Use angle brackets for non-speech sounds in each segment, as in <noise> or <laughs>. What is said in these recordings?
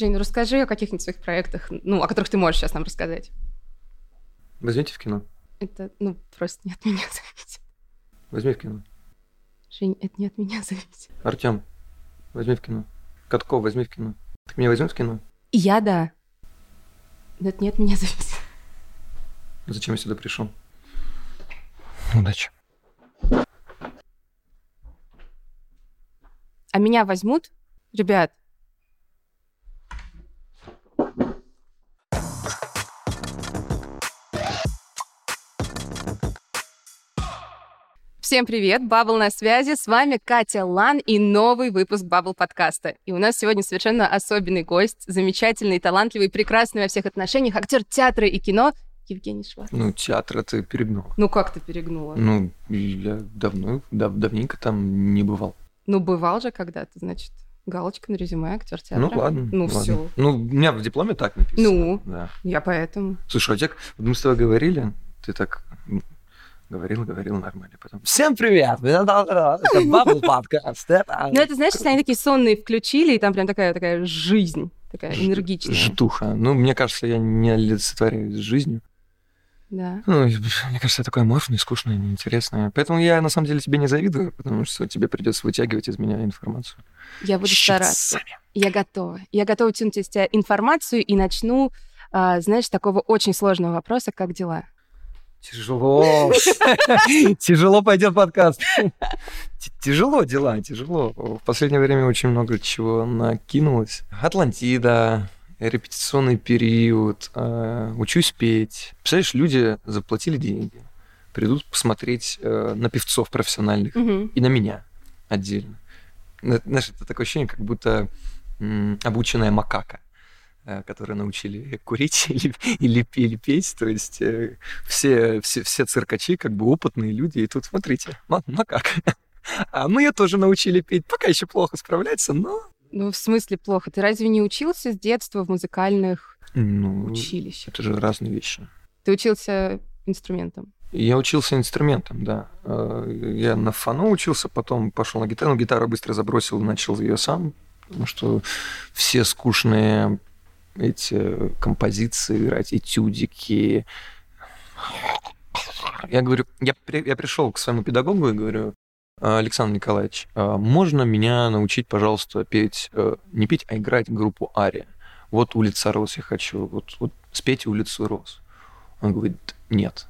Жень, ну расскажи о каких-нибудь своих проектах, ну, о которых ты можешь сейчас нам рассказать. Возьмите в кино. Это, ну, просто не от меня <laughs> зависит. Возьми в кино. Жень, это не от меня <laughs> зависит. Артем, возьми в кино. Катков, возьми в кино. Ты меня возьмешь в кино? Я да. Но это не от меня <laughs> зависит. Зачем я сюда пришел? Удачи. А меня возьмут? Ребят, Всем привет! Бабл на связи. С вами Катя Лан и новый выпуск Бабл подкаста. И у нас сегодня совершенно особенный гость, замечательный, талантливый, прекрасный во всех отношениях, актер театра и кино Евгений Шварц. Ну, театр ты перегнул. Ну, как ты перегнула? Ну, я давно, дав, давненько там не бывал. Ну, бывал же когда-то, значит. Галочка на резюме, актер театра. Ну ладно. Ну ладно. все. Ну, у меня в дипломе так написано. Ну, да. я поэтому. Слушай, а тебя, мы с тобой говорили, ты так Говорил, говорил нормально. Потом. Всем привет! Это Бабл <laughs> подкаст. Ну, это, знаешь, они такие сонные включили, и там прям такая такая жизнь, такая энергичная. Житуха. Ну, мне кажется, я не олицетворяю с жизнью. Да. Ну, мне кажется, я такое аморфное, скучное, неинтересное. Поэтому я, на самом деле, тебе не завидую, потому что тебе придется вытягивать из меня информацию. Я буду стараться. Я готова. Я готова тянуть из тебя информацию и начну, а, знаешь, такого очень сложного вопроса, как дела? Тяжело. <laughs> Тяжело пойдет подкаст. Тяжело дела, тяжело. В последнее время очень много чего накинулось. Атлантида, репетиционный период, э, учусь петь. Представляешь, люди заплатили деньги, придут посмотреть э, на певцов профессиональных и на меня отдельно. Знаешь, это такое ощущение, как будто обученная макака. Э, которые научили курить <laughs> или, или, или петь. То есть э, все, все, все циркачи как бы опытные люди. И тут смотрите, ну, ну как? <laughs> А мы ее тоже научили петь. Пока еще плохо справляется, но... Ну, в смысле плохо? Ты разве не учился с детства в музыкальных ну, училищах? Это же разные вещи. Ты учился инструментом? Я учился инструментом, да. Э, я на фану учился, потом пошел на гитару. Гитару быстро забросил, начал ее сам, потому что все скучные эти композиции играть, этюдики. Я говорю, я, я пришел к своему педагогу и говорю, Александр Николаевич, а можно меня научить, пожалуйста, петь, э, не петь, а играть группу Ария? Вот улица Рос я хочу, вот, вот спейте улицу Рос. Он говорит, нет.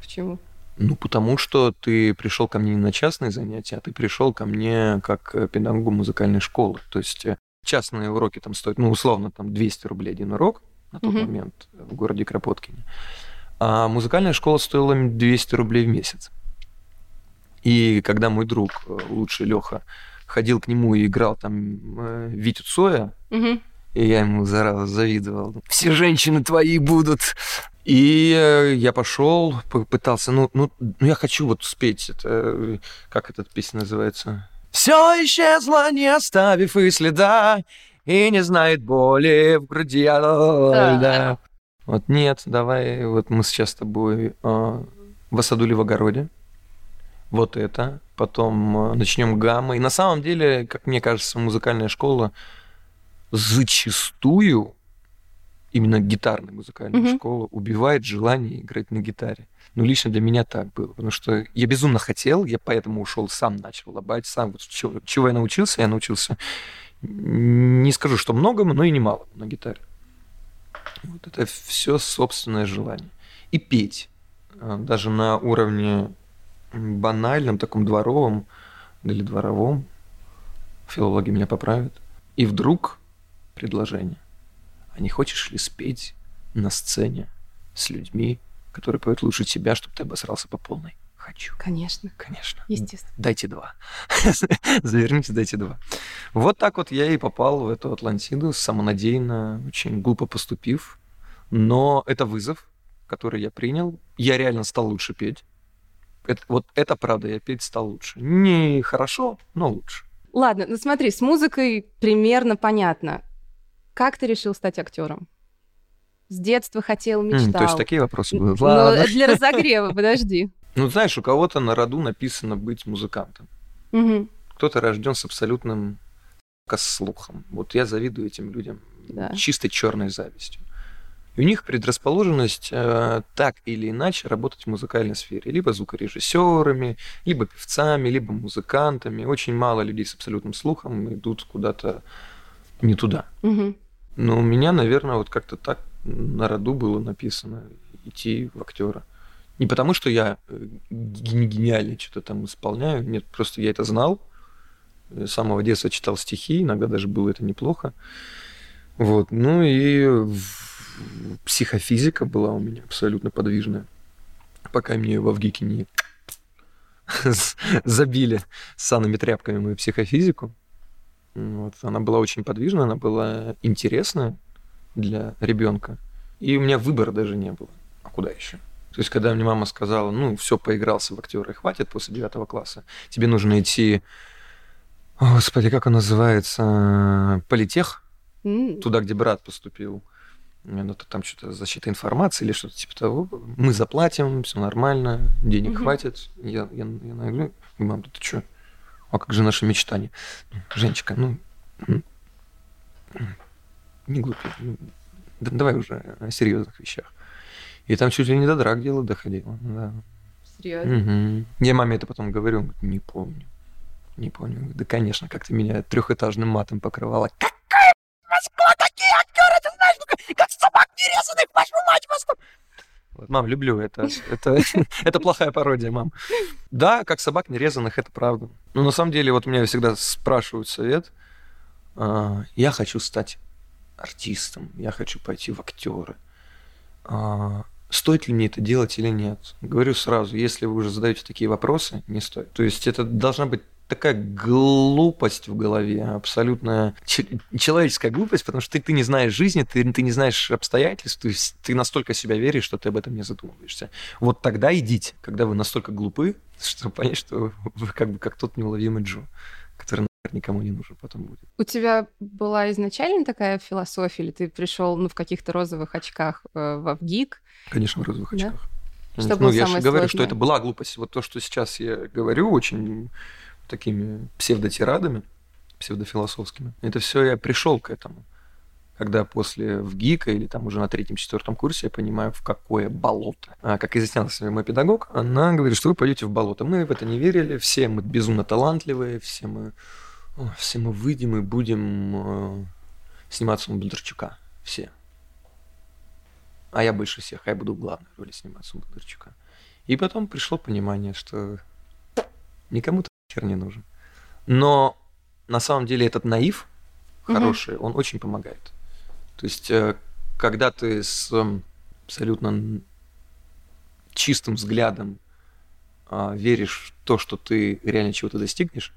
Почему? Ну, потому что ты пришел ко мне не на частные занятия, а ты пришел ко мне как педагогу музыкальной школы. То есть э, частные уроки там стоят, ну, условно, там 200 рублей один урок на тот mm-hmm. момент в городе Кропоткине. А музыкальная школа стоила 200 рублей в месяц. И когда мой друг, э, лучший Леха, ходил к нему и играл там э, Витю Цоя, mm-hmm. и я ему зараза завидовал. Все женщины твои будут. И э, я пошел, попытался, ну, ну, ну, я хочу вот спеть это, как эта песня называется? Все исчезло, не оставив и следа, и не знает боли в груди. Да. Вот нет, давай, вот мы сейчас с тобой э, в огороде. Вот это. Потом э, начнем гамма. И на самом деле, как мне кажется, музыкальная школа зачастую, именно гитарная музыкальная mm-hmm. школа, убивает желание играть на гитаре. Ну, лично для меня так было, потому что я безумно хотел, я поэтому ушел, сам начал лобать, сам, вот чего, чего я научился, я научился, не скажу, что многому, но и немало на гитаре. Вот это все собственное желание. И петь, а, даже на уровне банальном, таком дворовом или дворовом, филологи меня поправят, и вдруг предложение, а не хочешь ли спеть на сцене с людьми, который поет лучше тебя, чтобы ты обосрался по полной. Хочу. Конечно. Конечно. Естественно. Дайте два. <laughs> Заверните, дайте два. Вот так вот я и попал в эту Атлантиду, самонадеянно, очень глупо поступив. Но это вызов, который я принял. Я реально стал лучше петь. Это, вот это правда, я петь стал лучше. Не хорошо, но лучше. Ладно, ну смотри, с музыкой примерно понятно. Как ты решил стать актером? С детства хотел, мечтал. Mm, то есть такие вопросы будут. Ладно. Но для разогрева, подожди. <laughs> Ну, знаешь, у кого-то на роду написано быть музыкантом. Угу. Кто-то рожден с абсолютным слухом. Вот я завидую этим людям Да. чистой черной завистью. И у них предрасположенность э, так или иначе работать в музыкальной сфере. Либо звукорежиссерами, либо певцами, либо музыкантами. Очень мало людей с абсолютным слухом идут куда-то не туда. Мгм. Но у меня, наверное, вот как-то так на роду было написано идти в актера. Не потому, что я э, ген- гениальный что-то там исполняю, нет, просто я это знал. С самого детства читал стихи, иногда даже было это неплохо. Вот, ну и в- психофизика была у меня абсолютно подвижная, пока мне во ВГИКе не <laughs> забили санными тряпками мою психофизику. Вот, она была очень подвижная, она была интересная для ребенка. И у меня выбора даже не было. А куда еще? То есть, когда мне мама сказала, ну, все, поигрался в актера и хватит после девятого класса, тебе нужно идти, о, господи, как он называется, политех, М. туда, где брат поступил. Ну, то там что-то защита информации или что-то типа того. Мы заплатим, все нормально, денег Мгм. хватит. Я, я, я говорю, мам, ты что? А как же наше мечтание? Женечка, ну, м, м, не глупи. ну, да- давай уже о серьезных вещах. И там чуть ли не до драк дело доходило. Да. Серьезно? Мгм. Я маме это потом говорю, он говорит, не помню. Не помню. Да, конечно, как ты меня трехэтажным матом покрывала. Какая Москва, такие актеры, ты знаешь, как, как собак нерезанных, вашу мать, Москва. Вот, мам, люблю это. Это, <laughs> это плохая пародия, мам. Да, как собак нерезанных, это правда. Но на самом деле, вот меня всегда спрашивают совет. а, Я хочу стать артистом, я хочу пойти в актеры. А, Стоит ли мне это делать или нет? Говорю сразу, если вы уже задаете такие вопросы, не стоит. То есть это должна быть такая глупость в голове, абсолютная че- человеческая глупость, потому что ты, ты не знаешь жизни, ты, ты не знаешь обстоятельств, то есть ты настолько себя веришь, что ты об этом не задумываешься. Вот тогда идите, когда вы настолько глупы, <laughs> чтобы понять, что вы как бы как тот неуловимый Джо, никому не нужен потом будет. У тебя была изначально такая философия, или ты пришел ну, в каких-то розовых очках э, в ВГИК? Конечно, в розовых Да? очках. Что ну, было я же самое говорю, что сложное? это была глупость. Вот то, что сейчас я говорю, очень такими псевдотирадами, псевдофилософскими. Это все я пришел к этому. Когда после ВГИКа или там уже на третьем-четвертом курсе я понимаю, в какое болото. А, как изъяснялась мой педагог, она говорит, что вы пойдете в болото. Мы в это не верили, все мы безумно талантливые, все мы, все мы выйдем и будем э, сниматься у Бондарчука. Все. А я больше всех, а я буду в главной роли сниматься у Бондарчука. И потом пришло понимание, что никому ты хер не нужен. Но на самом деле этот наив хороший, он очень помогает. То есть, э, когда ты с эм, абсолютно чистым взглядом а, веришь в то, что ты реально чего-то достигнешь,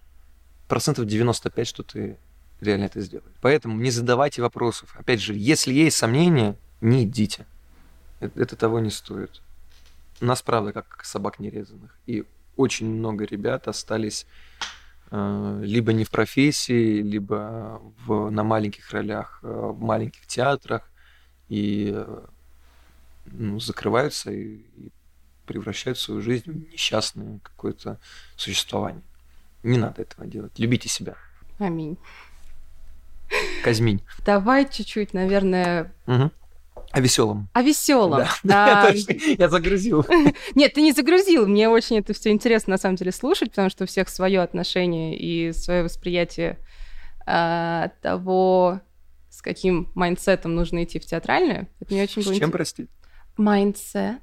процентов 95, что ты реально это сделаешь. Поэтому не задавайте вопросов. Опять же, если есть сомнения, не идите. Это, это того не стоит. У нас, правда, как собак нерезанных. И очень много ребят остались э, либо не в профессии, либо в, на маленьких ролях, э, в маленьких театрах, и э, ну, закрываются и, и превращают свою жизнь в несчастное какое-то существование. Не надо этого делать. Любите себя. Аминь. Казминь. Давай чуть-чуть, наверное, Мгм. О веселом. о веселом. Да. А, <laughs> Я загрузил. <laughs> Нет, ты не загрузил. Мне очень это все интересно на самом деле слушать, потому что у всех свое отношение и свое восприятие а, того, с каким mindset ом нужно идти в театральную. Это мне очень С чем, прости? Mindset.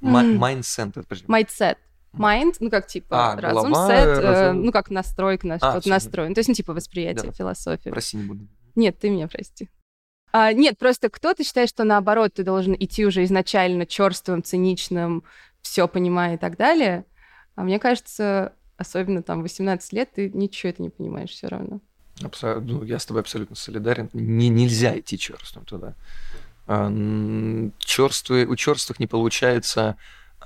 Mindset. Mindset. Mind, ну как типа А, разум, голова, сет, э, разум. ну как настройка на А, что-то настроен. То есть, ну типа восприятие, Да. философия. Прости, не буду. Нет, ты меня прости. А, нет, просто кто-то считает, что наоборот, ты должен идти уже изначально черствым, циничным, все понимая и так далее. А мне кажется, особенно там 18 лет, ты ничего это не понимаешь все равно. Абсо- ну, я с тобой абсолютно солидарен. Не, нельзя идти черствым туда. М, чёрствые- у черствых не получается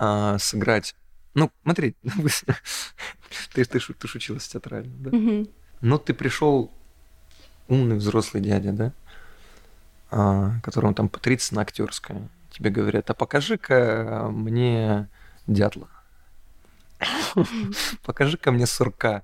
а, сыграть. Ну, смотри, <laughs> ты, ты, ты шутилась театрально, да? Мгм. Ну, ты пришел умный взрослый дядя, да? А, которому там по 30 на актерское. Тебе говорят, а покажи-ка мне дятла. <laughs> Покажи-ка мне сурка.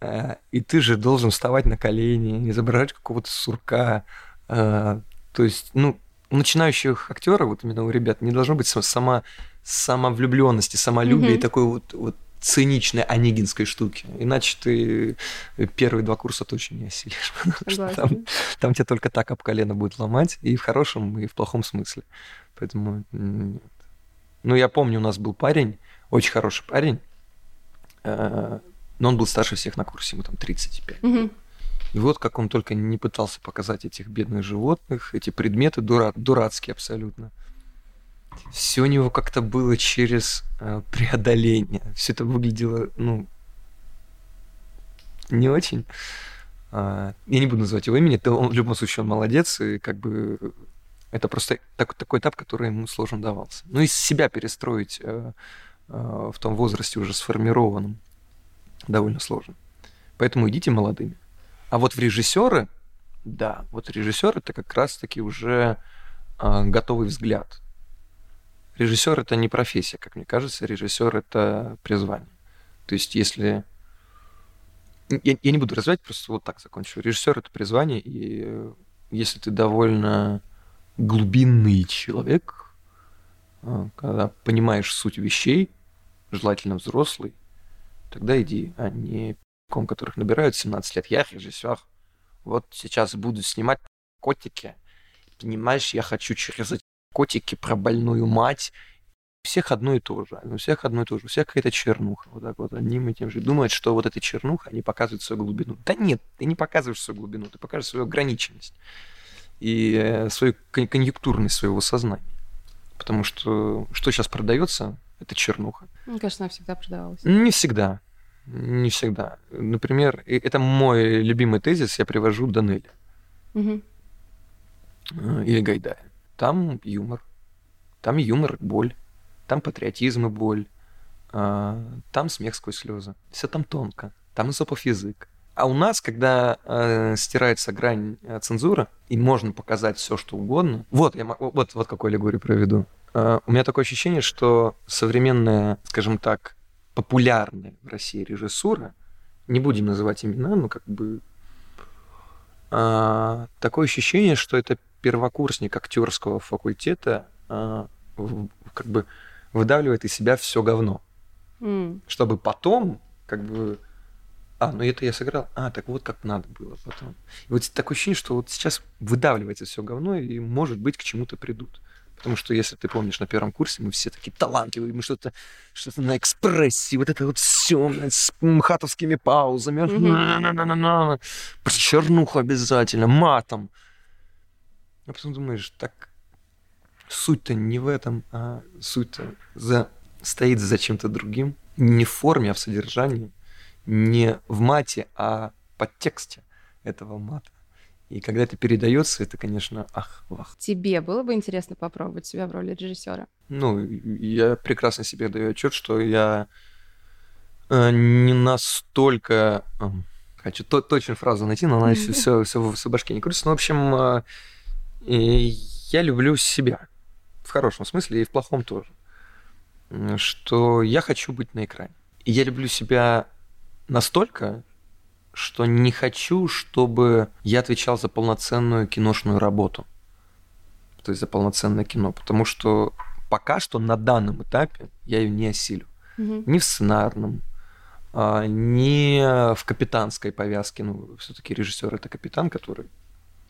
э, и ты же должен вставать на колени, изображать какого-то сурка. Э, то есть, ну, начинающих актеров, вот именно у ребят, не должно быть сама самовлюбленности, самолюбия mm-hmm. такой вот, вот циничной онегинской штуки. Иначе ты первые два курса точно не осилишь. <laughs> Там, там тебя только так об колено будет ломать, и в хорошем, и в плохом смысле. Поэтому нет. Ну, я помню, у нас был парень, очень хороший парень, э, но он был старше всех на курсе, ему там 35. Угу. И вот как он только не пытался показать этих бедных животных, эти предметы дура- дурацкие абсолютно все у него как-то было через э, преодоление. Все это выглядело, ну, не очень. А, я не буду называть его имени, то он в любом случае он молодец, и как бы это просто так, такой этап, который ему сложно давался. Ну и себя перестроить э, э, в том возрасте уже сформированном довольно сложно. Поэтому идите молодыми. А вот в режиссеры, да, вот режиссер это как раз-таки уже э, готовый взгляд режиссер это не профессия, как мне кажется, режиссер это призвание. То есть, если я, я не буду развивать, просто вот так закончу. Режиссер это призвание, и если ты довольно глубинный человек, а, когда понимаешь суть вещей, желательно взрослый, тогда иди, а не ком, которых набирают 17 лет. Я режиссер. Вот сейчас буду снимать котики. Понимаешь, я хочу через котики про больную мать. У всех одно и то же. У всех одно и то же. У всех какая-то чернуха. Вот так вот одним и тем же. Думают, что вот эта чернуха, они показывают свою глубину. Да нет, ты не показываешь свою глубину, ты показываешь свою ограниченность и э, свою конъюнктурность своего сознания. Потому что что сейчас продается, это чернуха. Мне кажется, она всегда продавалась. Не всегда. Не всегда. Например, это мой любимый тезис, я привожу Данеля. Угу. Или Гайдая. Там юмор. Там юмор боль. Там патриотизм и боль. А, там смех сквозь слезы. Все там тонко. Там изопов язык. А у нас, когда э, стирается грань э, цензуры, и можно показать все, что угодно. Вот, я вот, вот какую аллегорию проведу. Э, у меня такое ощущение, что современная, скажем так, популярная в России режиссура, не будем называть имена, но как бы э, такое ощущение, что это первокурсник актерского факультета а, как бы выдавливает из себя все говно. Mm. Чтобы потом, как бы, а, ну это я сыграл, а, так вот как надо было потом. И вот такое ощущение, что вот сейчас выдавливается все говно, и, может быть, к чему-то придут. Потому что, если ты помнишь, на первом курсе мы все такие талантливые, мы что-то что на экспрессе, вот это вот все с мхатовскими паузами, mm-hmm. чернуху обязательно, матом. А потом думаешь, так суть-то не в этом, а суть-то за, стоит за чем-то другим. Не в форме, а в содержании. Не в мате, а под тексте этого мата. И когда это передается, это, конечно, ах, вах. Тебе было бы интересно попробовать себя в роли режиссера? Ну, я прекрасно себе даю отчет, что я э, не настолько... Э, хочу то, точную фразу найти, но она все, все, все в башке не крутится. Ну, в общем, э, и я люблю себя. В хорошем смысле и в плохом тоже. Что я хочу быть на экране. И я люблю себя настолько, что не хочу, чтобы я отвечал за полноценную киношную работу. То есть за полноценное кино. Потому что пока что на данном этапе я ее не осилю. Угу. Ни в сценарном, а, ни в капитанской повязке. Ну, все-таки режиссер это капитан, который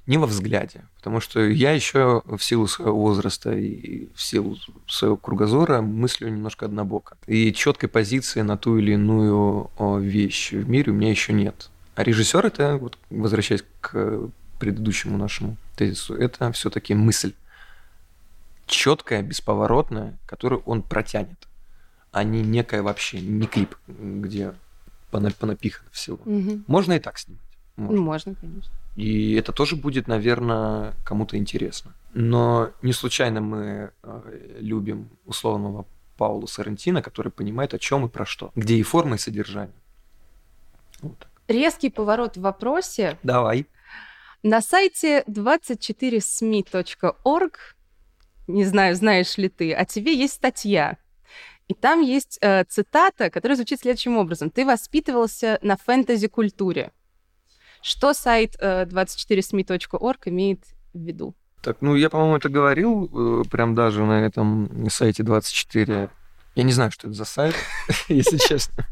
не во взгляде, потому что я еще в силу своего возраста и в силу своего кругозора мыслю немножко однобоко. И четкой позиции на ту или иную вещь в мире у меня еще нет. А режиссер это, вот, возвращаясь к предыдущему нашему тезису, это все-таки мысль четкая, бесповоротная, которую он протянет, а не некая вообще, не клип, где понапихано всего. Угу. Можно и так снимать. Можно. Можно, конечно. И это тоже будет, наверное, кому-то интересно. Но не случайно мы э, любим условного Паула Сарантино, который понимает, о чем и про что, где и форма, и содержание. Вот так. Резкий поворот в вопросе. Давай. На сайте 24smi.org, не знаю, знаешь ли ты, о тебе есть статья. И там есть э, цитата, которая звучит следующим образом. «Ты воспитывался на фэнтези-культуре». Что сайт э, 24smi.org имеет в виду? Так, ну я, по-моему, это говорил э, прям даже на этом сайте 24. Я не знаю, что это за сайт, <laughs> если честно.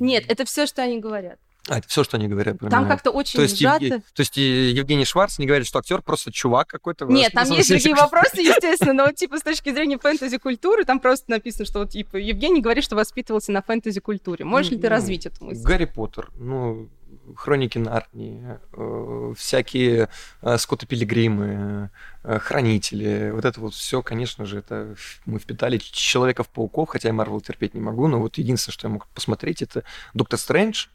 Нет, это все, что они говорят. А, это все, что они говорят про Там как-то очень то есть, сжато. Евге- то есть и Евгений Шварц не говорит, что актер просто чувак какой-то. Нет, там есть другие вопросы, естественно, но вот типа с точки зрения фэнтези-культуры там просто написано, что вот типа Евгений говорит, что воспитывался на фэнтези-культуре. Можешь ли ты Ну, развить эту мысль? Гарри Поттер, ну, Хроники Нарнии, э, всякие э, Скотта Пилигримы, э, Хранители, вот это вот все, конечно же, это мы впитали Человеков-пауков, хотя я Марвел терпеть не могу, но вот единственное, что я мог посмотреть, это Доктор Стрэндж,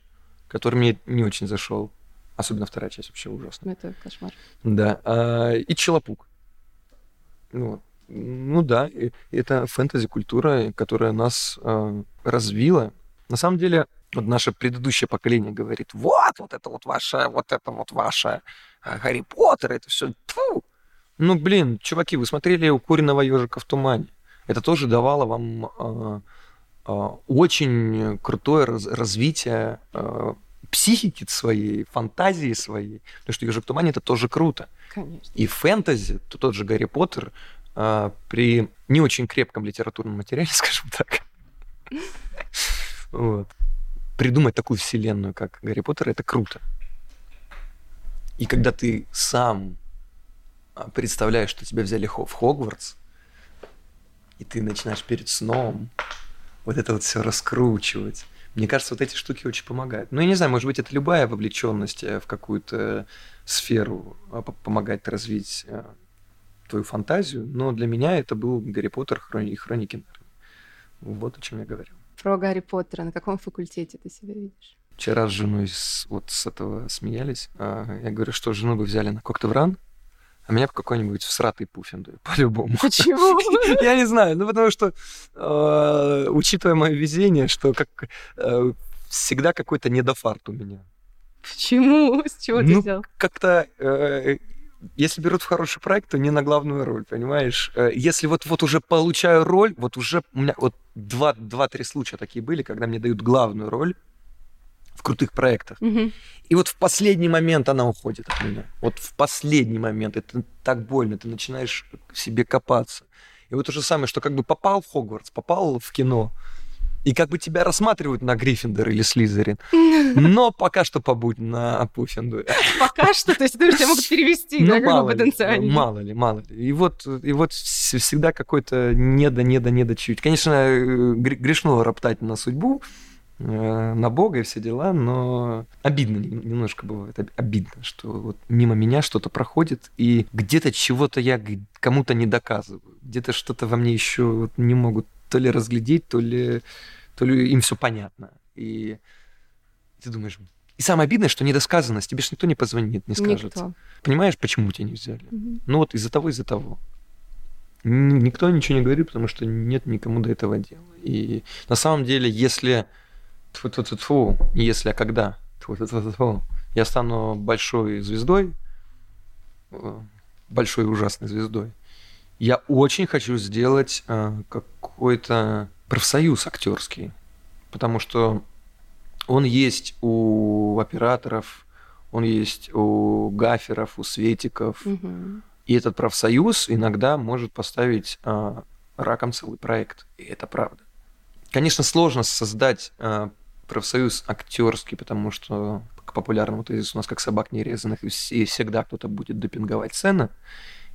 который мне не очень зашел, особенно вторая часть вообще ужасная. Это кошмар. Да, а, и Челопук. Ну, вот. ну да, это фэнтези-культура, которая нас а, развила. На самом деле, вот наше предыдущее поколение говорит, вот, вот это вот ваше, вот это вот ваше а, Гарри Поттер, это все, Ну, блин, чуваки, вы смотрели «Укуренного ежика в тумане». Это тоже давало вам а, а, очень крутое раз- развитие а, психики своей, фантазии своей. Потому что «Ежик в тумане» — это тоже круто. Конечно. И фэнтези, то тот же Гарри Поттер, а, при не очень крепком литературном материале, <laughs> скажем так, <laughs> вот, придумать такую вселенную, как Гарри Поттер, это круто. И когда ты сам а, представляешь, что тебя взяли в Хогвартс, и ты начинаешь перед сном вот это вот все раскручивать. Мне кажется, вот эти штуки очень помогают. Ну, я не знаю, может быть, это любая вовлеченность э, в какую-то сферу а, по- помогает развить э, твою фантазию, но для меня это был Гарри Поттер и Хроники. Вот о чем я говорил. Про Гарри Поттера. На каком факультете ты себя видишь? Вчера с женой с- вот с этого смеялись. А, Я говорю, что жену бы взяли на коктевран, а меня в какой-нибудь всратый пуффинду, по-любому. Почему? <laughs> Я не знаю, ну потому что, э, учитывая мое везение, что как э, всегда какой-то недофарт у меня. Почему? С чего ты Ну, взял? Как-то, э, если берут в хороший проект, то не на главную роль, понимаешь? Э, Если вот, вот уже получаю роль, вот уже у меня вот два- два-три случая такие были, когда мне дают главную роль в крутых проектах. Мгм. И вот в последний момент она уходит от меня. Вот в последний момент. Это так больно. Ты начинаешь в себе копаться. И вот то же самое, что как бы попал в Хогвартс, попал в кино, и как бы тебя рассматривают на Гриффиндор или Слизерин, <laughs> но пока что побудь на Пуффинду. Пока что, то есть, думаешь, тебя могут перевести, да, как бы Ну, ли, потенциально. мало ли, мало ли. И вот, и вот вс- всегда какой-то недо, недо, недо чуть. Конечно, э, гре- грешно роптать на судьбу, э, на Бога и все дела, но обидно нем- немножко бывает, об- обидно, что вот мимо меня что-то проходит, и где-то чего-то я кому-то не доказываю, где-то что-то во мне еще вот не могут то ли разглядеть, то ли, то им все понятно. И ты думаешь, и самое обидное, что недосказанность, тебе же никто не позвонит, не скажет. Никто. Понимаешь, почему тебя не взяли? Мгм. Ну вот из-за того, из-за того. Никто ничего не говорит, потому что нет никому до этого дела. И на самом деле, если... Тьфу-тьфу-тьфу, не если, а когда? Тьфу-тьфу-тьфу, я стану большой звездой, э, большой ужасной звездой, я очень хочу сделать э, какой-то профсоюз актерский, потому что он есть у операторов, он есть у гаферов, у светиков, Мгм. и этот профсоюз иногда может поставить а, раком целый проект. И это правда. Конечно, сложно создать а, профсоюз актерский, потому что к популярному тезису у нас как собак нерезанных, и всегда кто-то будет допинговать цены,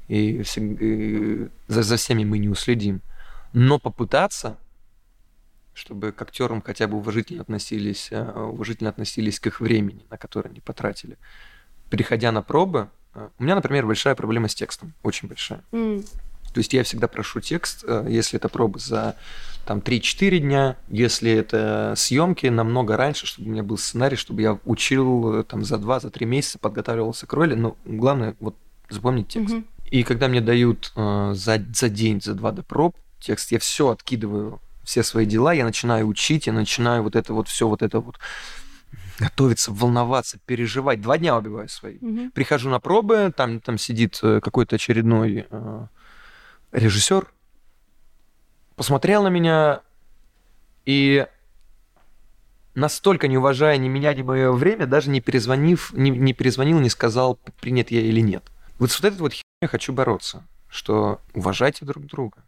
и, всег- и за, за всеми мы не уследим. Но попытаться, чтобы к актерам хотя бы уважительно относились, а, уважительно относились к их времени, на которое они потратили. Приходя на пробы, а, у меня, например, большая проблема с текстом, очень большая. М. То есть я всегда прошу текст, э, если это пробы за там 3-4 дня, если это съемки намного раньше, чтобы у меня был сценарий, чтобы я учил э, там за 2-3 месяца, подготавливался к роли, но главное вот запомнить текст. Мгм. И когда мне дают э, за, за день, за два до проб текст, я все откидываю, все свои дела, я начинаю учить, я начинаю вот это вот все вот это вот готовиться, волноваться, переживать. Два дня убиваю свои. Мгм. Прихожу на пробы, там, там сидит э, какой-то очередной э, режиссер, посмотрел на меня и настолько не уважая ни меня, ни мое время, даже не перезвонив, не, не перезвонил, не сказал, принят я или нет. Вот с вот этой вот херней хочу бороться, что уважайте друг друга.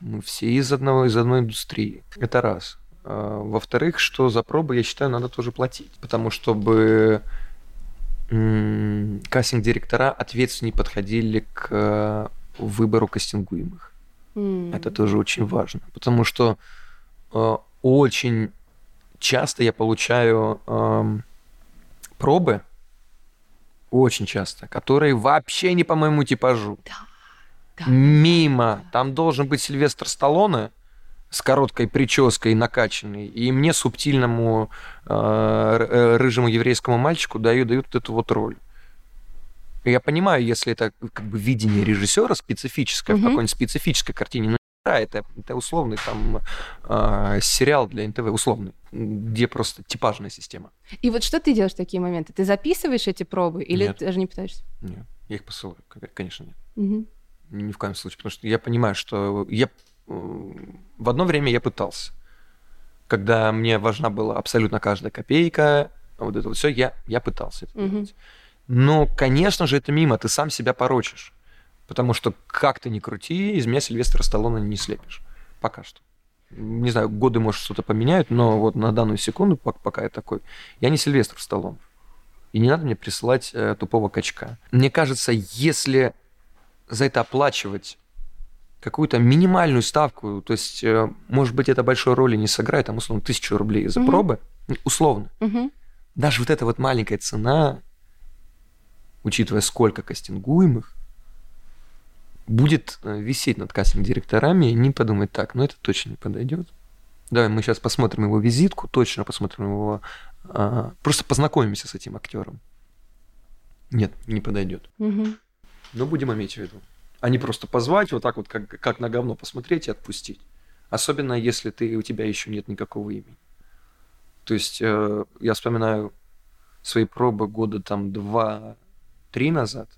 Мы все из одного, из одной индустрии. Это раз. А, во-вторых, что за пробы, я считаю, надо тоже платить. Потому чтобы кастинг-директора ответственнее подходили к э, выбору кастингуемых. Mm. Это тоже очень важно. Потому что э, очень часто я получаю э, пробы, очень часто, которые вообще не по моему типажу. Да. Да. Мимо. Там должен быть Сильвестр Сталлоне с короткой прической накачанный, и мне субтильному э, э рыжему еврейскому мальчику дают, дают вот эту вот роль. Я понимаю, если это как бы видение режиссера специфическое, угу. в какой-нибудь специфической картине, но да, это, это условный там э, сериал для НТВ, условный, где просто типажная система. И вот что ты делаешь в такие моменты? Ты записываешь эти пробы или нет. ты даже не пытаешься? Нет, я их посылаю, конечно, нет. Угу. Ни в коем случае, потому что я понимаю, что я в одно время я пытался. Когда мне важна была абсолютно каждая копейка, вот это вот все, я, я пытался это угу. делать. Но, конечно же, это мимо, ты сам себя порочишь. Потому что как ты ни крути, из меня Сильвестра Сталлоне не слепишь. Пока что. Не знаю, годы, может, что-то поменяют, но вот на данную секунду, пока я такой, я не Сильвестр Сталлоне. И не надо мне присылать э, тупого качка. Мне кажется, если за это оплачивать какую-то минимальную ставку, то есть, э, может быть, это большой роли не сыграет, там, условно, тысячу рублей за угу. пробы, условно. Угу. Даже вот эта вот маленькая цена, учитывая сколько кастингуемых, будет э, висеть над кастинг-директорами, и они подумают, так, ну это точно не подойдет. Давай мы сейчас посмотрим его визитку, точно посмотрим его, а, просто познакомимся с этим актером. Нет, не подойдет. Угу. Но будем иметь в виду. А не просто позвать, вот так вот, как, как на говно посмотреть и отпустить. Особенно если ты, у тебя еще нет никакого имени. То есть э, я вспоминаю свои пробы года там два-три назад.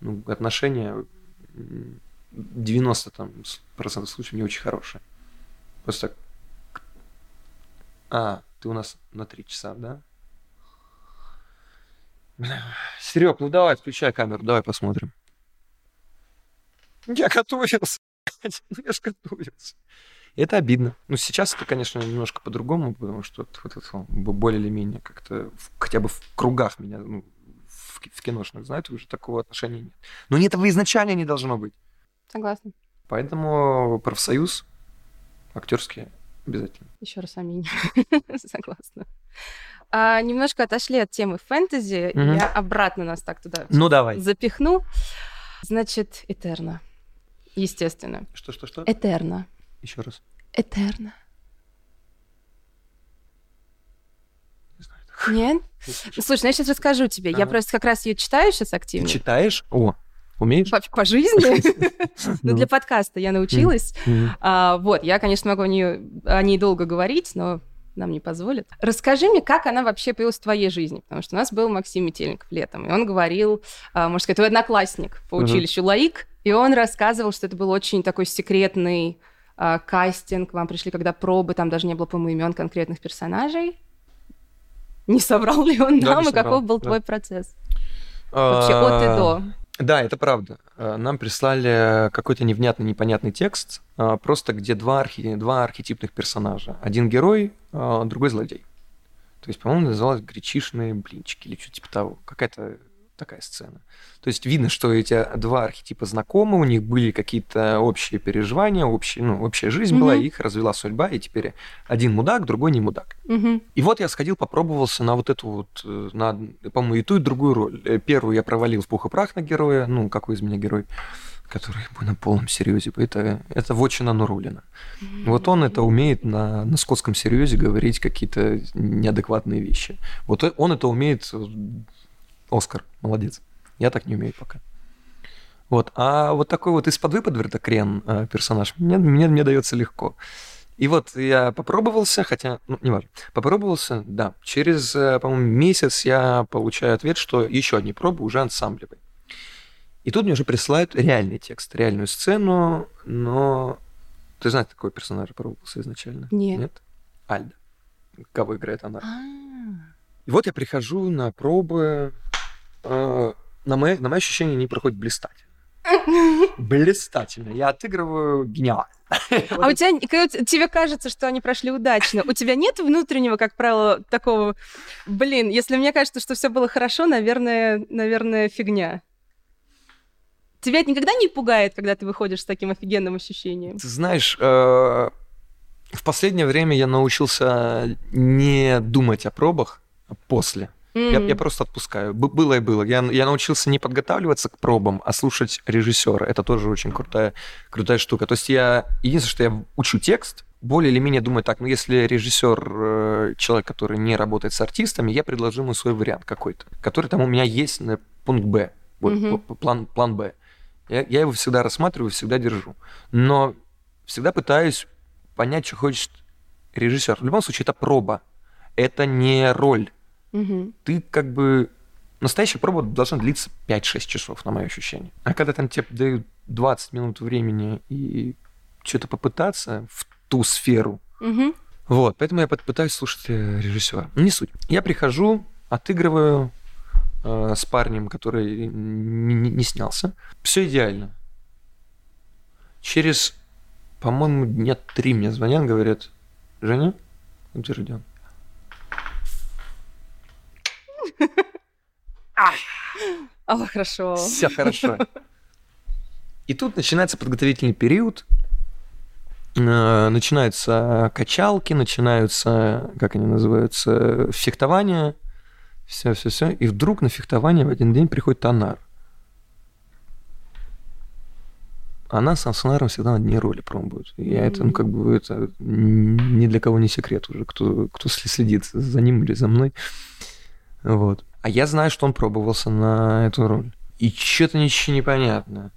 Ну, отношения 90 там, процентов случаев не очень хорошие. Просто так. А, ты у нас на три часа, да? Серег, ну давай, включай камеру, давай посмотрим. Я готовился. ну <laughs> я же готовился. это обидно. Ну, сейчас это, конечно, немножко по-другому, потому что вот это более или менее как-то хотя бы в кругах меня ну, в, в киношных, знаете, уже такого отношения нет. Но не этого изначально не должно быть. Согласна. Поэтому профсоюз актерский обязательно. Еще раз аминь. <laughs> Согласна. А, немножко отошли от темы фэнтези. Угу. Я обратно нас так туда ну, давай. запихну. Значит, Этерна. Естественно. Что, что, что? Этерна. Еще раз. Этерна. Нет? Слушай, ну я сейчас расскажу тебе. Ага. Я просто как раз ее читаю сейчас активно. Ты читаешь? О, умеешь? По, по жизни. <laughs> Ну, для подкаста я научилась. А, вот, я, конечно, могу о ней долго говорить, но нам не позволят. Расскажи мне, как она вообще появилась в твоей жизни, потому что у нас был Максим Метельников летом, и он говорил, а, может сказать, твой одноклассник по училищу ЛАИК, и он рассказывал, что это был очень такой секретный а, кастинг, вам пришли когда пробы, там даже не было, по-моему, имен конкретных персонажей, не соврал ли он нам, да, и каков был да. твой процесс? Вообще от и до. Да, это правда. Э, нам прислали какой-то невнятный, непонятный текст, э, просто где два, архи... два архетипных персонажа. Один герой, э, другой злодей. То есть, по-моему, называлось «Гречишные блинчики» или что-то типа того. Какая-то такая сцена. То есть видно, что эти два архетипа знакомы, у них были какие-то общие переживания, общие, ну, общая жизнь mm-hmm. была, их развела судьба, и теперь один мудак, другой не мудак. Mm-hmm. И вот я сходил, попробовался на вот эту вот, э, на, по-моему, и ту, и другую роль. Э, первую я провалил в пух и прах на героя, ну, какой из меня герой который на полном серьезе. Это, это вотчина Нурулина. Mm-hmm. Вот он это умеет на, на скотском серьезе говорить какие-то неадекватные вещи. Вот он это умеет Оскар, молодец. Я так не умею пока. Вот. А вот такой вот из-под выпадверта крен э, персонаж мне, мне, мне дается легко. И вот я попробовался, хотя, ну, не важно, попробовался, да. Через, э, по-моему, месяц я получаю ответ, что еще одни пробы уже ансамблевые. И тут мне уже присылают реальный текст, реальную сцену, но Ты знаешь, какой персонаж пробовался изначально? Нет. Нет? Альда. Кого играет она? А. И вот я прихожу на пробы. Э, на, мои, на мои ощущения они проходят блистательно. <laughs> Блистательно. Я отыгрываю гениально. <laughs> А у тебя, когда тебе кажется, что они прошли удачно, у тебя нет внутреннего, как правило, такого, блин, если мне кажется, что все было хорошо, наверное, наверное, фигня. Тебя это никогда не пугает, когда ты выходишь с таким офигенным ощущением? Ты знаешь, э, в последнее время я научился не думать о пробах после. Я, М. я просто отпускаю. Б- было и было. Я, я научился не подготавливаться к пробам, а слушать режиссера. Это тоже очень крутая, крутая штука. То есть я единственное, что я учу текст, более или менее думаю так, ну если режиссер э, человек, который не работает с артистами, я предложу ему свой вариант какой-то, который там у меня есть на пункт Б, вот, п- план, план Б. Я, я его всегда рассматриваю, всегда держу. Но всегда пытаюсь понять, что хочет режиссер. В любом случае, это проба. Это не роль Мгм. ты как бы... Настоящая проба должна длиться 5-6 часов, на мое ощущение. А когда там тебе дают 20 минут времени и что-то попытаться в ту сферу, Мгм. вот, поэтому я пыт- пытаюсь слушать э, режиссера. Не суть. Я прихожу, отыгрываю э, с парнем, который не, не- не снялся. Все идеально. Через, по-моему, дня три мне звонят, говорят, Женя, где Родион? О, хорошо. Все хорошо. И тут начинается подготовительный период. Э, Начинаются качалки, начинаются, как они называются, фехтования. Все, все, все. И вдруг на фехтование в один день приходит Танар. Она с Ансонаром всегда на одни роли пробует. И я это, ну, как бы, это ни для кого не секрет уже, кто, кто следит за ним или за мной. Вот. А я знаю, что он пробовался на эту роль. И что-то ничего не понятно.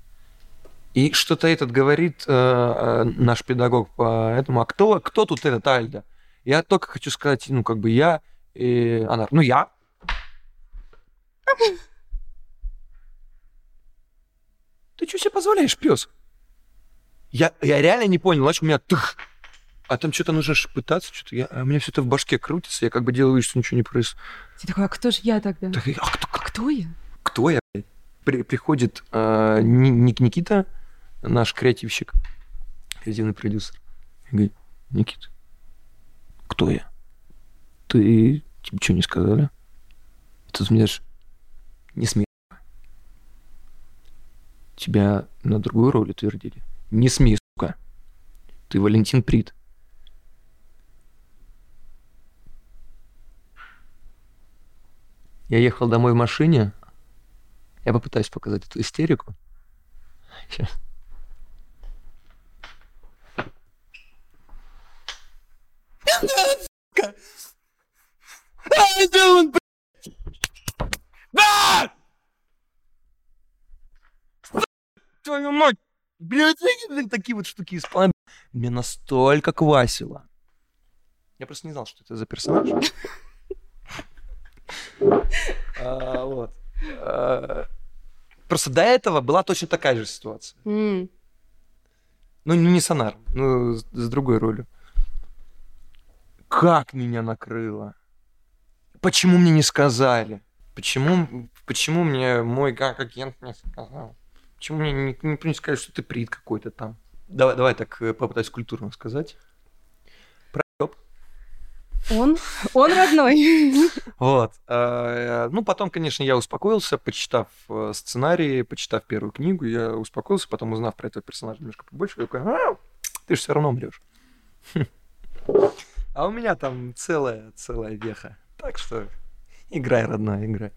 И что-то этот говорит э, э, наш педагог по этому. А кто, кто тут этот Альда? Я только хочу сказать, ну, как бы я и она. Ну, я. Ты что себе позволяешь, пес? Я, я реально не понял, знаешь, у меня тых. А там что-то нужно пытаться, что-то я, а у меня все это в башке крутится, я как бы делаю, вид, что ничего не происходит. Ты такой, а кто же я тогда? Так, а кто, А кто я? кто я? При- приходит э, Ни- Ник- Никита, наш креативщик, креативный продюсер, и говорит, Никита, кто я? Ты тебе что не сказали? И тут мне ж не смей. Тебя на другую роль утвердили. Не смей, сука. Ты Валентин Прид. Я ехал домой в машине, я попытаюсь показать эту истерику. Ай, да! Твою мать! Блядь, такие вот штуки исполняю. Мне настолько квасило. Я просто не знал, что это за персонаж. <laughs> А, Вот. А, Просто до этого была точно такая же ситуация. Ну, не сонар, ну, с, другой ролью. Как меня накрыло? Почему мне не сказали? Почему, почему мне мой как агент не сказал? Почему мне не, не, не сказали, что ты прид какой-то там? Давай, давай так э, попытаюсь культурно сказать. Он? Он родной. Вот. э, Ну, потом, конечно, я успокоился, почитав э, сценарий, почитав первую книгу, я успокоился, потом узнав про этого персонажа немножко побольше, я такой, «А, ты же все равно умрешь. <laughs> А у меня там целая, целая веха. Так что играй, родная, играй.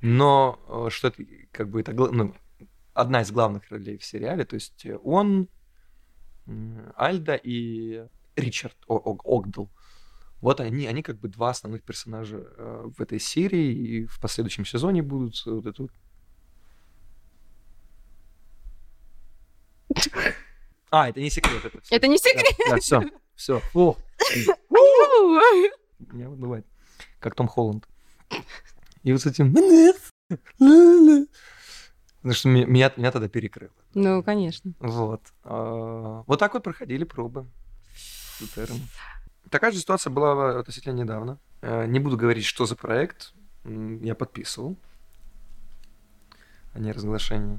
Но э, что это, как бы, это ну, одна из главных ролей в сериале, то есть он, Альда и Ричард О- Ог- Огдал. Вот они, они как бы два основных персонажа э, в этой серии, и в последующем сезоне будут вот это вот. А, это не секрет. Это. Это не секрет. Да, все, все. О, Ау. меня бывает. Как Том Холланд. И вот с этим... Потому что меня, меня тогда перекрыло. Ну, конечно. Вот. А, вот так вот проходили пробы. Такая же ситуация была относительно недавно. Э, не буду говорить, что за проект. Я подписывал. А не разглашение.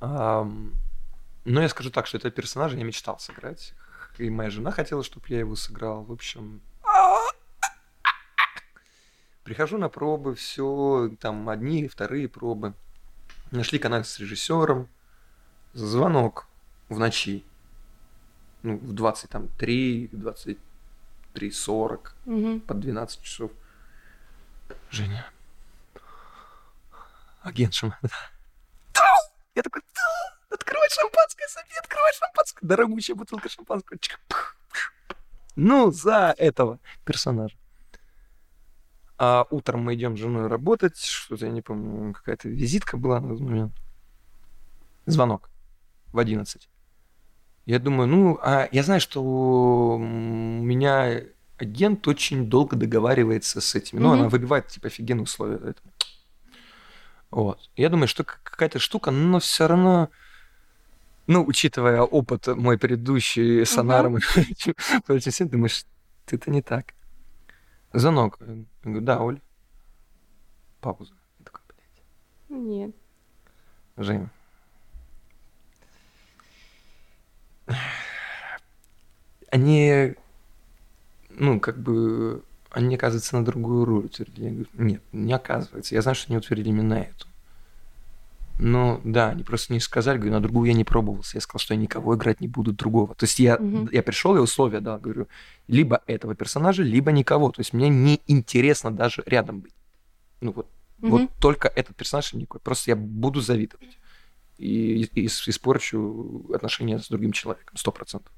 Но я скажу так, что этого персонажа я мечтал сыграть. И моя жена хотела, чтобы я его сыграл. В общем, прихожу на пробы, все, там одни, вторые пробы. Нашли контакт с режиссером. Звонок в ночи. Ну, в 23, 23, 40, угу. под 12 часов. Женя. Агент Шамана. Я такой, открывай шампанское, София, открывай шампанское. Дорогущая бутылка шампанского. Ну, за этого персонажа. А утром мы идем с женой работать, что-то я не помню, какая-то визитка была на тот момент. Звонок в 11. Я думаю, ну, а я знаю, что у меня агент очень долго договаривается с этими. Mm-hmm. Ну, она выбивает, типа, офигенные условия. Вот. Я думаю, что какая-то штука, но все равно, ну, учитывая опыт мой предыдущий с сонаром, uh-huh. <laughs> думаешь, это не так. Звонок. Я говорю, да, Оль. Пауза. Я такой, блядь. Нет. Жень. Они, ну, как бы, они оказываются на другую роль утвердили. Я говорю, нет, не оказывается. Я знаю, что они утвердили именно эту. Ну, да, они просто не сказали, говорю, на другую я не пробовался. Я сказал, что я никого играть не буду другого. То есть я, угу. я пришел, и условия, да, говорю, либо этого персонажа, либо никого. То есть мне не интересно даже рядом быть. Ну вот, угу. вот только этот персонаж и никакой. Просто я буду завидовать. И, и, испорчу отношения с другим человеком, сто процентов.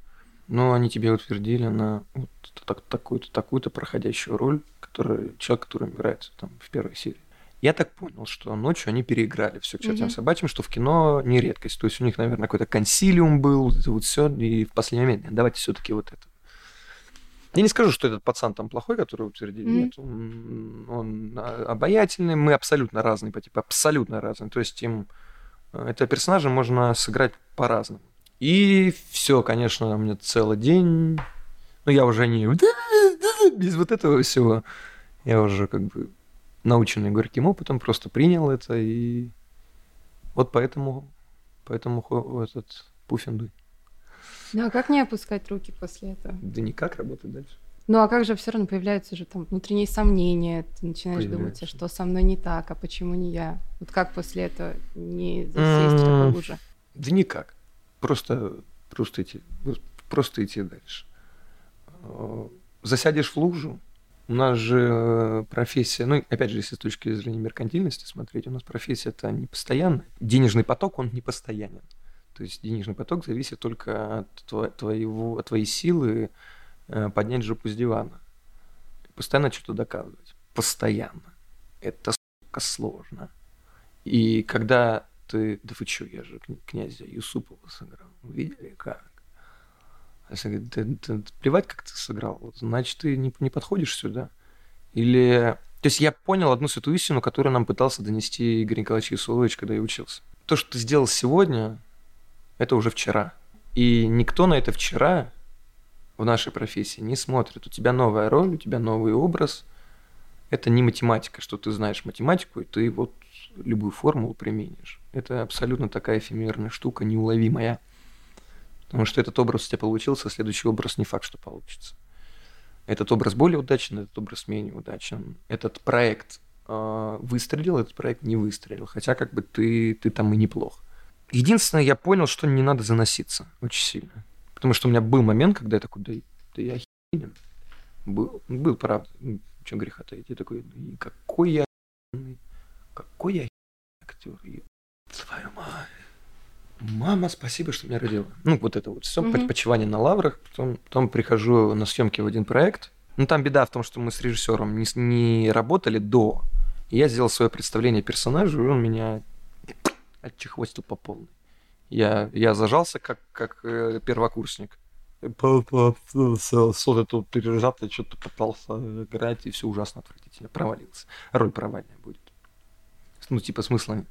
Но они тебе утвердили на вот так, такую-то, такую-то проходящую роль, которая, человек, который играет там в первой серии. Я так понял, что ночью они переиграли все к чертям mm-hmm. собачьим, что в кино не редкость. То есть у них, наверное, какой-то консилиум был, вот это вот все, и в последний момент давайте все-таки вот это. Я не скажу, что этот пацан там плохой, который утвердили. Mm-hmm. Нет, он, он обаятельный, мы абсолютно разные по типу, абсолютно разные. То есть им этого персонажа можно сыграть по-разному. И все, конечно, у меня целый день. Ну, я уже не без вот этого всего. Я уже как бы наученный горьким опытом, просто принял это и вот поэтому, поэтому этот пуфендуй. Ну а как не опускать руки после этого? Да никак, работать дальше. Ну а как же все равно появляются же там внутренние сомнения, ты начинаешь думать, а что со мной не так, а почему не я? Вот как после этого не засесть mm-hmm. глубже? Да никак. Просто, просто идти, просто идти дальше. Засядешь в лужу, у нас же э, профессия, ну, опять же, если с точки зрения меркантильности смотреть, у нас профессия это не постоянная. Денежный поток, он не постоянен. То есть денежный поток зависит только от твоего, от твоей силы э, поднять жопу с дивана. Постоянно что-то доказывать. Постоянно. Это, сука, сложно. И когда ты... Да вы что, я же князя Юсупова сыграл. Видели как? Если говорит, да, да, плевать, как ты сыграл, значит, ты не, не подходишь сюда. Или... То есть я понял одну святую истину, которую нам пытался донести Игорь Николаевич Исулович, когда я учился. То, что ты сделал сегодня, это уже вчера. И никто на это вчера в нашей профессии не смотрит. У тебя новая роль, у тебя новый образ. Это не математика, что ты знаешь математику, и ты вот любую формулу применишь. Это абсолютно такая эфемерная штука, неуловимая. Потому что этот образ у тебя получился, а следующий образ не факт, что получится. Этот образ более удачен, этот образ менее удачен. Этот проект э, выстрелил, этот проект не выстрелил. Хотя как бы ты, ты там и неплох. Единственное, я понял, что не надо заноситься очень сильно. Потому что у меня был момент, когда я такой, да, да я охеренен. Был, был, правда. Что греха таить. Я такой, какой я какой я актер. Твою мать. Мама, спасибо, что меня родила. Ну, вот это вот все, mm-hmm. почивание на лаврах. Потом, потом прихожу на съемки в один проект. Ну, там беда в том, что мы с режиссером не, не работали до. И я сделал свое представление персонажу, и он меня отчехвостил по полной. Я, я зажался как, как э, первокурсник. Что-то тут пережато, что-то пытался играть, и все ужасно отвратительно. Провалился. Роль провальная будет. Ну, типа, смысла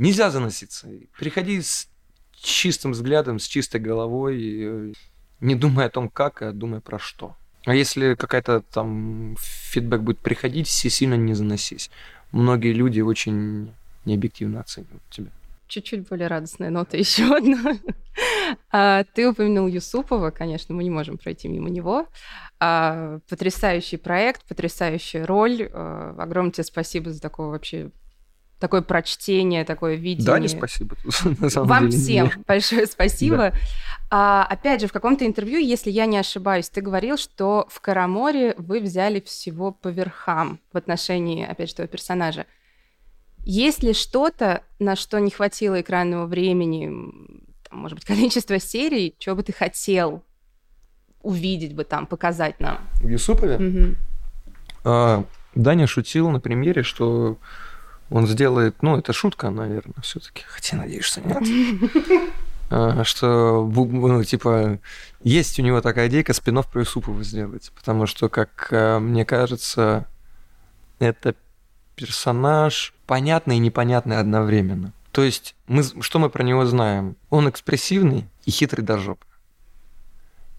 нельзя заноситься. Приходи с чистым взглядом, с чистой головой, э, не думая о том, как, а думая про что. А если какая-то там фидбэк будет приходить, сильно не заносись. Многие люди очень необъективно оценивают тебя. Чуть-чуть более радостная нота <laughs> еще одна. А, ты упомянул Юсупова, конечно, мы не можем пройти мимо него. А, потрясающий проект, потрясающая роль. А, огромное тебе спасибо за такое вообще такое прочтение, такое видение. Да, не спасибо. <laughs> Вам деле, всем нет. большое <laughs> спасибо. Да. А, опять же, в каком-то интервью, если я не ошибаюсь, ты говорил, что в Караморе вы взяли всего по верхам в отношении, опять же, этого персонажа. Есть ли что-то, на что не хватило экранного времени, там, может быть, <laughs> количество серий, чего бы ты хотел увидеть бы там, показать нам? В Юсупове? Угу. А, Даня шутил на примере, что он сделает, ну, это шутка, наверное, все-таки, хотя надеюсь, что нет. <laughs> А, что, ну, типа, есть у него такая идейка спинов про Юсупова сделать, потому что, как а, мне кажется, это персонаж понятный и непонятный одновременно. То есть, мы, что мы про него знаем? Он экспрессивный и хитрый до жопы.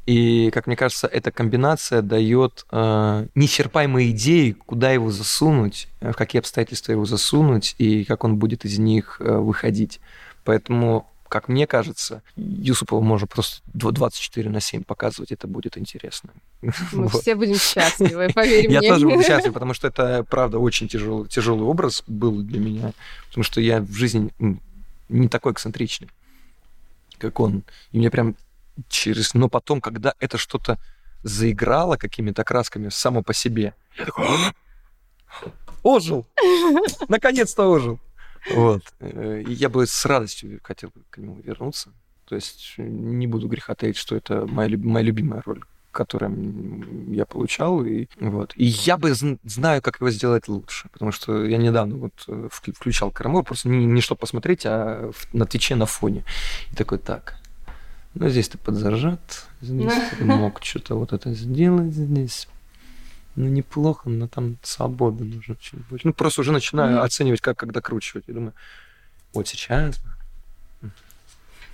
И, как мне кажется, эта комбинация дает э, неисчерпаемые идеи, куда его засунуть, в какие обстоятельства его засунуть и как он будет из них э, выходить. Поэтому, как мне кажется, Юсупова можно просто 24 на 7 показывать, это будет интересно. <laughs> Мы вот. все будем счастливы, <laughs> поверь мне. Я тоже буду <laughs> счастлив, потому что это, правда, очень тяжелый, тяжелый образ был для меня, потому что я в жизни не такой эксцентричный, как он. И мне прям через... Но потом, когда это что-то заиграло какими-то красками само по себе, я такой... Ожил! Наконец-то ожил! Вот. Э, и я бы с радостью хотел к нему вернуться. То есть не буду греха таить, что это моя, моя любимая роль, которую я получал. И, вот. и я бы знаю, как его сделать лучше. Потому что я недавно вот э, включал Карамор, просто не, не чтобы посмотреть, а на Твиче на фоне. И такой, так, ну, здесь ты подзажат, здесь ты мог что-то вот это сделать здесь. Ну, неплохо, но там свобода нужно чуть больше. Ну, просто уже начинаю mm. оценивать, как, как докручивать. Я думаю, вот сейчас.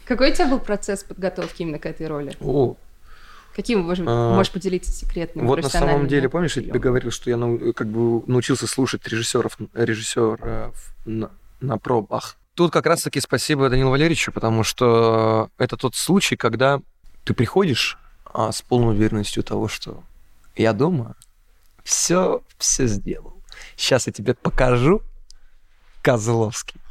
Какой у тебя был процесс подготовки именно к этой роли? О, Каким, может, а, можешь поделиться секретным? Вот на самом деле, помнишь, я тебе говорил, что я как бы научился слушать режиссеров, режиссеров на, на пробах. Тут как раз-таки спасибо Данилу Валерьевичу, потому что это тот случай, когда ты приходишь а, с полной уверенностью того, что я дома все, все сделал. Сейчас я тебе покажу, Козловский.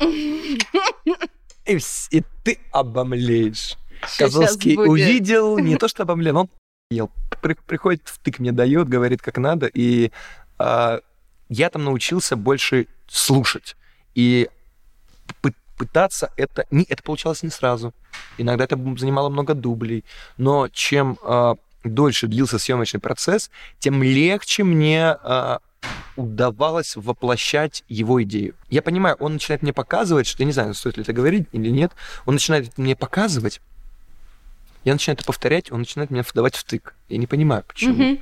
И, и ты обомлеешь. Козловский увидел, не то что обомлел, он ел. При, приходит, втык мне дает, говорит, как надо. И а, я там научился больше слушать. И пытаться это... Не, это получалось не сразу. Иногда это занимало много дублей. Но чем э, дольше длился съемочный процесс, тем легче мне э, удавалось воплощать его идею. Я понимаю, он начинает мне показывать, что я не знаю, стоит ли это говорить или нет, он начинает мне показывать, я начинаю это повторять, он начинает меня вдавать в тык. Я не понимаю, почему. Mm-hmm.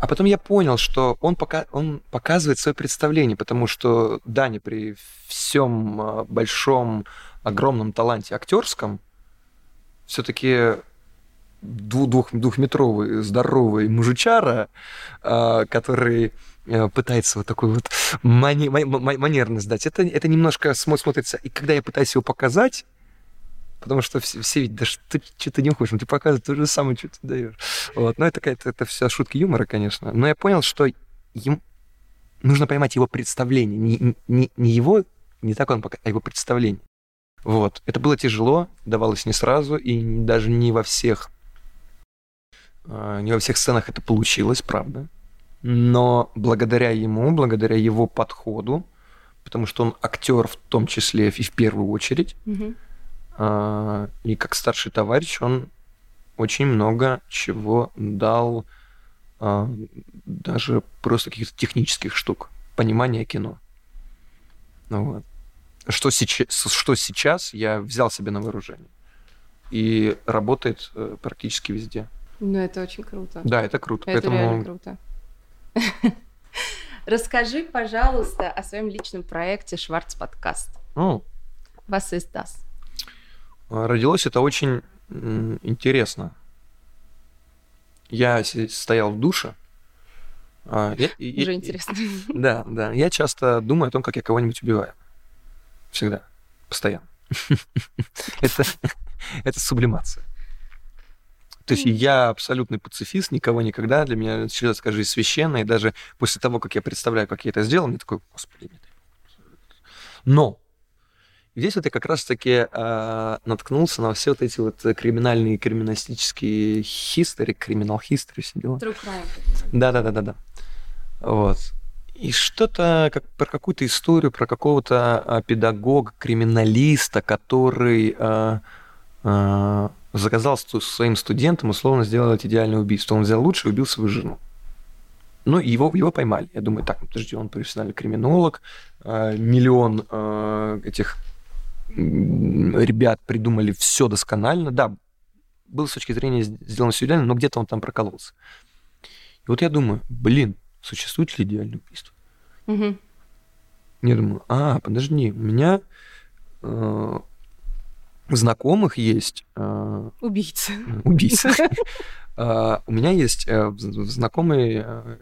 А потом я понял, что он, пока, он показывает свое представление, потому что Даня при всем а, большом, огромном таланте актерском все-таки двух, двухметровый здоровый мужичара, а, который э, пытается вот такой вот мани, манерно сдать. Это, это немножко смотрится. И когда я пытаюсь его показать, потому что все, все видят, да что ты что-то не хочешь, ты показываешь то же самое, что ты даешь. Вот. Но это какая-то это вся шутка юмора, конечно. Но я понял, что им нужно поймать его представление. Не, не, не его, не так он пока, а его представление. Вот. Это было тяжело, давалось не сразу, и даже не во всех не во всех сценах это получилось, правда. Но благодаря ему, благодаря его подходу, потому что он актер в том числе и в первую очередь, а, и как старший товарищ он очень много чего дал, а, даже просто каких-то технических штук, понимания кино. Ну, вот. что, сейчас, что сейчас я взял себе на вооружение. И работает э, практически везде. Ну, это очень круто. Да, это круто. Это поэтому... реально круто. <laughs> Расскажи, пожалуйста, о своем личном проекте Шварц подкаст. Ну, Was ist das? Родилось это очень интересно. Я стоял в душе. а, я- Уже и- интересно. <laughs> Да, да. Я часто думаю о том, как я кого-нибудь убиваю. Всегда. Постоянно. <laughs> Это, это сублимация. То есть я абсолютный пацифист, никого никогда. Для меня человеческая жизнь священная. И даже после того, как я представляю, как я это сделал, мне такой, господи, не дай бог». Но здесь вот я как раз-таки а, наткнулся на все вот эти вот криминальные, криминалистические хистори, криминал хистори, все дела. True crime. Да, да, да, да, да. Вот. И что-то как, про какую-то историю, про какого-то а, педагога, криминалиста, который а, а, заказал своим студентам условно сделать идеальное убийство. Он взял лучше и убил свою жену. Ну, его, его поймали. Я думаю, так, подожди, он профессиональный криминолог, а, миллион а, этих ребят придумали все досконально. Да, было с точки зрения сделано все идеально, но где-то он там прокололся. И вот я думаю, блин, существует ли идеальное убийство? Мгм. Я думаю, а, подожди, у меня э, знакомых есть э, Убийца. убийцы. А, <laughs> У меня есть э, знакомый э,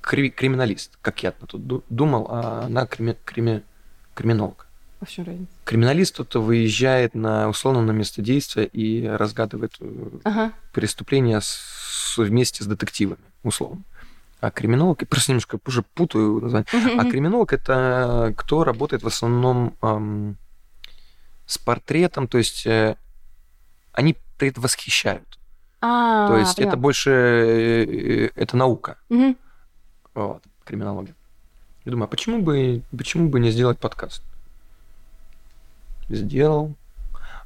кри- криминалист, как я тут ду- думал, а она крими- крими- криминолог. В общем, разница. Криминалист тут выезжает на условно на место действия и разгадывает э, Ага. преступления с- вместе с детективами, условно. А криминолог, я просто немножко уже путаю название. А криминолог это кто работает в основном с портретом, то есть э, они предвосхищают. А, то есть это поняла. больше э, э, это наука, Мгм. вот, криминология. Я думаю, а почему бы, почему бы не сделать подкаст? Сделал.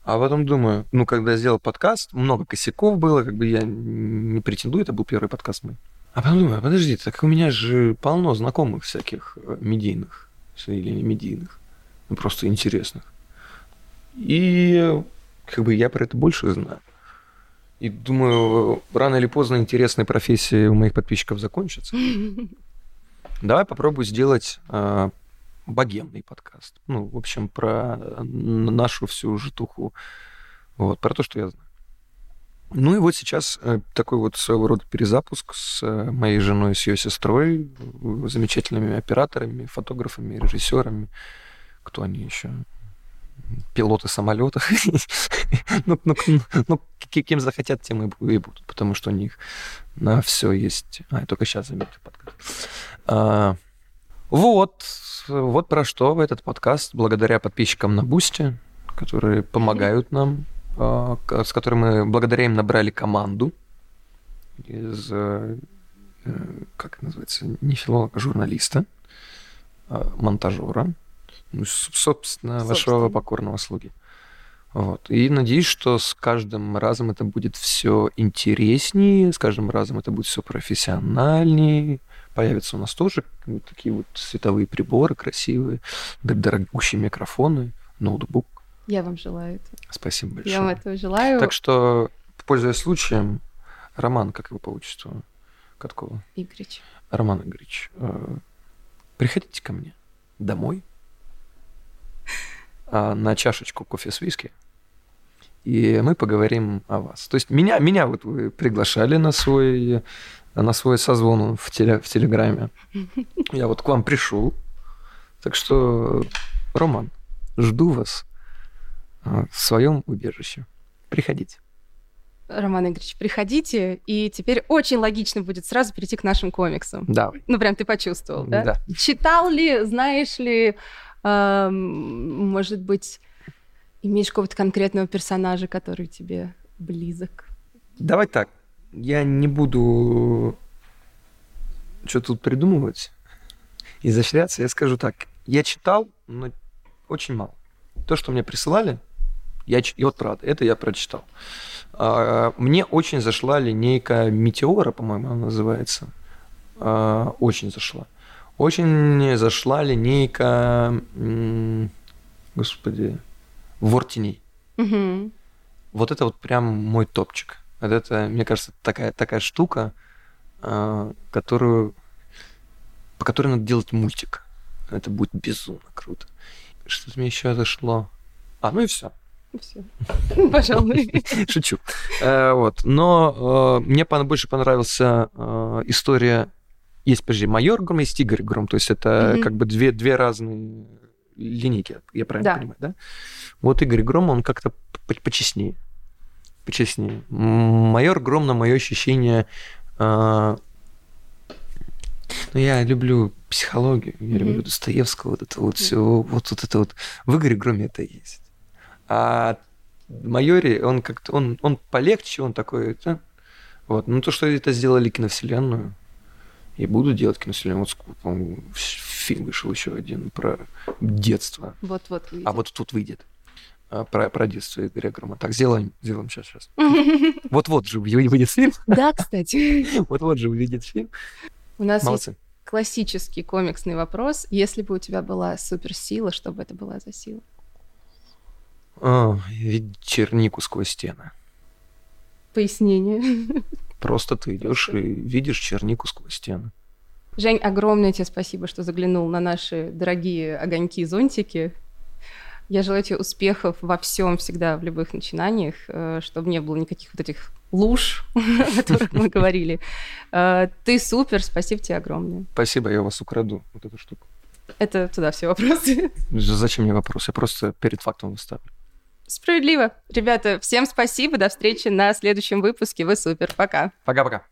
А потом думаю, ну, когда я сделал подкаст, много косяков было, как бы я не претендую, это был первый подкаст мой. А потом думаю, подожди, так у меня же полно знакомых всяких э, медийных или не медийных, ну, просто интересных. И как бы я про это больше знаю. И думаю, рано или поздно интересные профессии у моих подписчиков закончатся. <laughs> Давай попробую сделать э, богемный подкаст. Ну, в общем, про э, нашу всю житуху. Вот, про то, что я знаю. Ну и вот сейчас э, такой вот своего рода перезапуск с э, моей женой, с ее сестрой, э, замечательными операторами, фотографами, режиссерами. Кто они еще? Пилоты самолетов. <laughs> Ну, ну, ну, кем захотят, тем и бу- и будут, потому что у них на все есть. А, я только сейчас заметил подкаст. А, Вот, вот про что этот подкаст, благодаря подписчикам на Бусте, которые помогают нам, а, с которыми мы благодаря им набрали команду из, э, э, как называется, не филолога, журналиста, а, монтажера, ну, собственно, вашего покорного слуги. Вот. И надеюсь, что с каждым разом это будет все интереснее, с каждым разом это будет все профессиональнее. Появятся у нас тоже вот такие вот световые приборы красивые, дорогущие микрофоны, ноутбук. Я вам желаю этого. Спасибо большое. Я вам этого желаю. Так что, пользуясь случаем, Роман, как его по отчеству? Каткова. Игорич. Роман Игоревич, э, приходите ко мне домой на чашечку кофе с виски, и мы поговорим о вас. То есть меня, меня вот вы приглашали на свой, на свой созвон в, теле, в Телеграме. Я вот к вам пришел. Так что, Роман, жду вас а, в своем убежище. Приходите. Роман Игоревич, приходите, и теперь очень логично будет сразу перейти к нашим комиксам. Давай. Ну, прям ты почувствовал, да? Да. Читал ли, знаешь ли, может быть, имеешь какого-то конкретного персонажа, который тебе близок? Давай так. Я не буду что тут придумывать, изощряться. Я скажу так. Я читал, но очень мало. То, что мне присылали, я, и вот правда, это я прочитал. А, Мне очень зашла линейка Метеора, по-моему, она называется. А, Очень зашла. Очень зашла линейка, господи, Вор теней. Мгм. Вот это вот прям мой топчик. Вот это, мне кажется, такая, такая штука, а, которую, по которой надо делать мультик. Это будет безумно круто. Что-то мне еще зашло. А, ну и все. Все. <laughs> Пожалуй. <laughs> Шучу. Э, вот. Но э, мне больше понравился э, история... Есть, подожди, майор Гром, есть Игорь Гром. То есть это Мгм. как бы две, две разные линейки, я правильно Да. понимаю, да? Вот Игорь Гром, он как-то по- почестнее. Почестнее. Майор Гром, на мое ощущение... э, ну, я люблю психологию, я Мгм. люблю Достоевского, вот это вот все, вот, вот это вот. В Игоре Громе это есть. А Майори, он как-то, он, он полегче, он такой, да? Вот. Ну, то, что это сделали киновселенную, и буду делать киновселенную. Вот, по-моему, фильм вышел еще один про детство. Вот-вот. А вот тут выйдет. а, Про, про детство Игоря Грома. Так, сделаем, сделаем сейчас, сейчас. <laughs> Вот-вот же вы- выйдет фильм. Да, кстати. <laughs> Вот-вот же выйдет фильм. У нас есть Молодцы. классический комиксный вопрос. Если бы у тебя была суперсила, что бы это была за сила? А, видеть чернику сквозь стены. Пояснение. <laughs> Просто ты идешь и видишь чернику сквозь стены. Жень, огромное тебе спасибо, что заглянул на наши дорогие огоньки-зонтики. Я желаю тебе успехов во всем всегда, в любых начинаниях, э, чтобы не было никаких вот этих луж, <laughs> о которых мы говорили. Э, Ты супер, спасибо тебе огромное. Спасибо, я вас украду вот эту штуку. Это туда все вопросы. Зачем мне вопрос? Я просто перед фактом выставлю. Справедливо. Ребята, всем спасибо, до встречи на следующем выпуске. Вы супер, пока. Пока-пока.